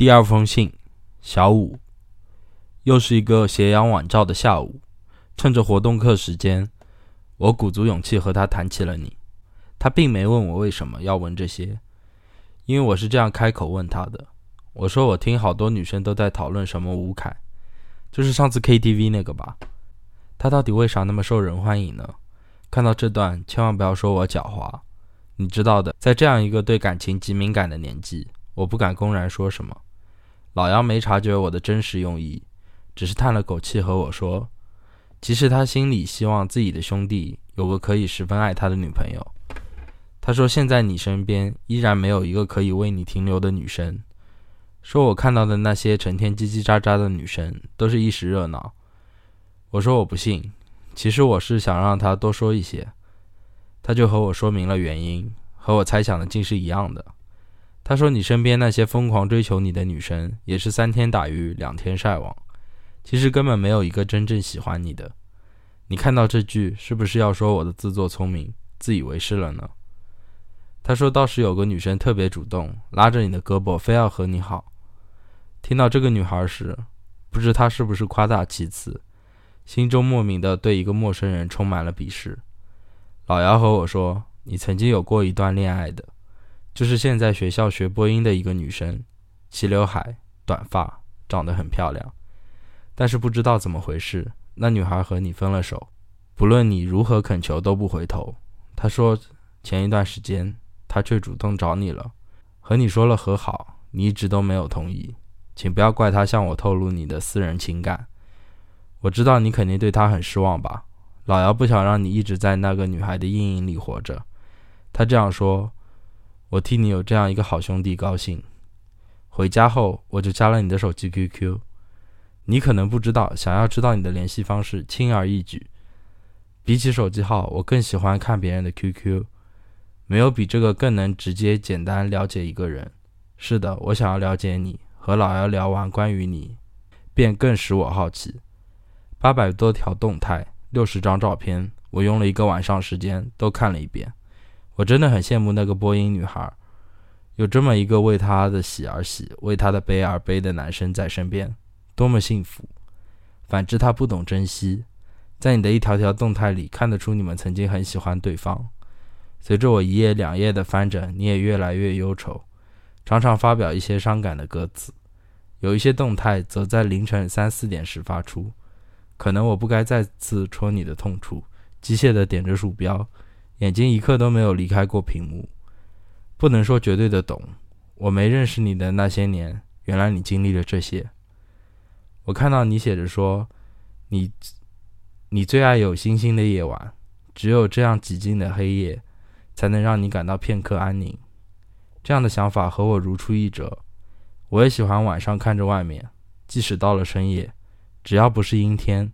第二封信，小五。又是一个斜阳晚照的下午，趁着活动课时间，我鼓足勇气和他谈起了你。他并没问我为什么要问这些，因为我是这样开口问他的。我说我听好多女生都在讨论什么吴凯，就是上次 KTV 那个吧？他到底为啥那么受人欢迎呢？看到这段，千万不要说我狡猾，你知道的，在这样一个对感情极敏感的年纪，我不敢公然说什么。老杨没察觉我的真实用意，只是叹了口气和我说：“其实他心里希望自己的兄弟有个可以十分爱他的女朋友。”他说：“现在你身边依然没有一个可以为你停留的女生。”说我看到的那些成天叽叽喳喳的女生都是一时热闹。我说我不信，其实我是想让他多说一些。他就和我说明了原因，和我猜想的竟是一样的。他说：“你身边那些疯狂追求你的女生，也是三天打鱼两天晒网，其实根本没有一个真正喜欢你的。你看到这句，是不是要说我的自作聪明、自以为是了呢？”他说：“倒是有个女生特别主动，拉着你的胳膊，非要和你好。”听到这个女孩时，不知他是不是夸大其词，心中莫名的对一个陌生人充满了鄙视。老姚和我说：“你曾经有过一段恋爱的。”就是现在学校学播音的一个女生，齐刘海、短发，长得很漂亮。但是不知道怎么回事，那女孩和你分了手，不论你如何恳求都不回头。她说前一段时间她却主动找你了，和你说了和好，你一直都没有同意。请不要怪她向我透露你的私人情感。我知道你肯定对她很失望吧？老姚不想让你一直在那个女孩的阴影里活着。他这样说。我替你有这样一个好兄弟高兴。回家后，我就加了你的手机 QQ。你可能不知道，想要知道你的联系方式轻而易举。比起手机号，我更喜欢看别人的 QQ，没有比这个更能直接简单了解一个人。是的，我想要了解你。和老姚聊完关于你，便更使我好奇。八百多条动态，六十张照片，我用了一个晚上时间都看了一遍。我真的很羡慕那个播音女孩，有这么一个为她的喜而喜、为她的悲而悲的男生在身边，多么幸福。反之，他不懂珍惜，在你的一条条动态里看得出你们曾经很喜欢对方。随着我一页两页的翻着，你也越来越忧愁，常常发表一些伤感的歌词。有一些动态则在凌晨三四点时发出，可能我不该再次戳你的痛处，机械地点着鼠标。眼睛一刻都没有离开过屏幕，不能说绝对的懂。我没认识你的那些年，原来你经历了这些。我看到你写着说，你你最爱有星星的夜晚，只有这样寂静的黑夜，才能让你感到片刻安宁。这样的想法和我如出一辙。我也喜欢晚上看着外面，即使到了深夜，只要不是阴天，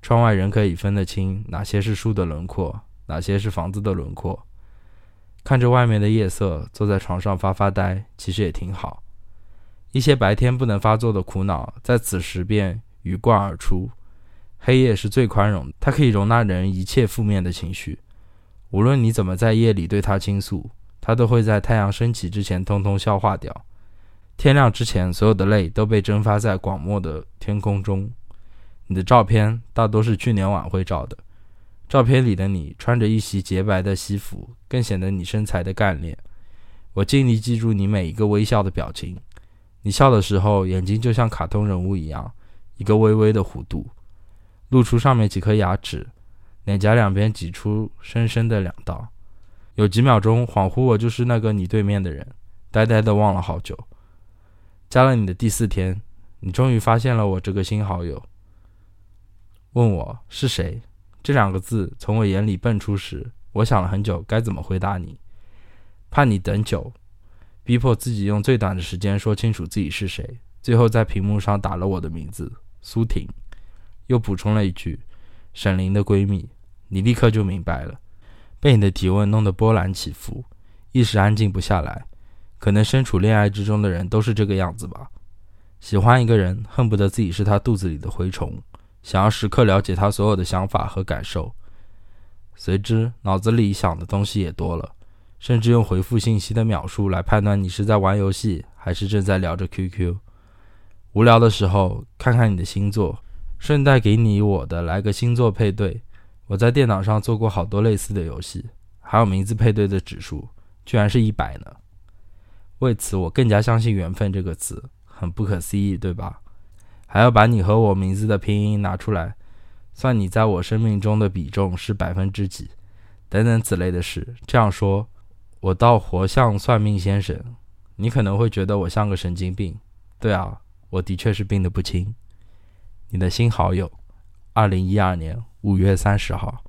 窗外仍可以分得清哪些是树的轮廓。哪些是房子的轮廓？看着外面的夜色，坐在床上发发呆，其实也挺好。一些白天不能发作的苦恼，在此时便鱼贯而出。黑夜是最宽容，它可以容纳人一切负面的情绪。无论你怎么在夜里对他倾诉，他都会在太阳升起之前通通消化掉。天亮之前，所有的泪都被蒸发在广漠的天空中。你的照片大多是去年晚会照的。照片里的你穿着一袭洁白的西服，更显得你身材的干练。我尽力记住你每一个微笑的表情。你笑的时候，眼睛就像卡通人物一样，一个微微的弧度，露出上面几颗牙齿，脸颊两边挤出深深的两道。有几秒钟恍惚，我就是那个你对面的人，呆呆的望了好久。加了你的第四天，你终于发现了我这个新好友，问我是谁。这两个字从我眼里蹦出时，我想了很久该怎么回答你，怕你等久，逼迫自己用最短的时间说清楚自己是谁。最后在屏幕上打了我的名字苏婷，又补充了一句沈凌的闺蜜。你立刻就明白了，被你的提问弄得波澜起伏，一时安静不下来。可能身处恋爱之中的人都是这个样子吧，喜欢一个人，恨不得自己是他肚子里的蛔虫。想要时刻了解他所有的想法和感受，随之脑子里想的东西也多了，甚至用回复信息的秒数来判断你是在玩游戏还是正在聊着 QQ。无聊的时候看看你的星座，顺带给你我的来个星座配对。我在电脑上做过好多类似的游戏，还有名字配对的指数居然是一百呢。为此，我更加相信缘分这个词，很不可思议，对吧？还要把你和我名字的拼音拿出来，算你在我生命中的比重是百分之几，等等此类的事。这样说，我倒活像算命先生。你可能会觉得我像个神经病。对啊，我的确是病得不轻。你的新好友，二零一二年五月三十号。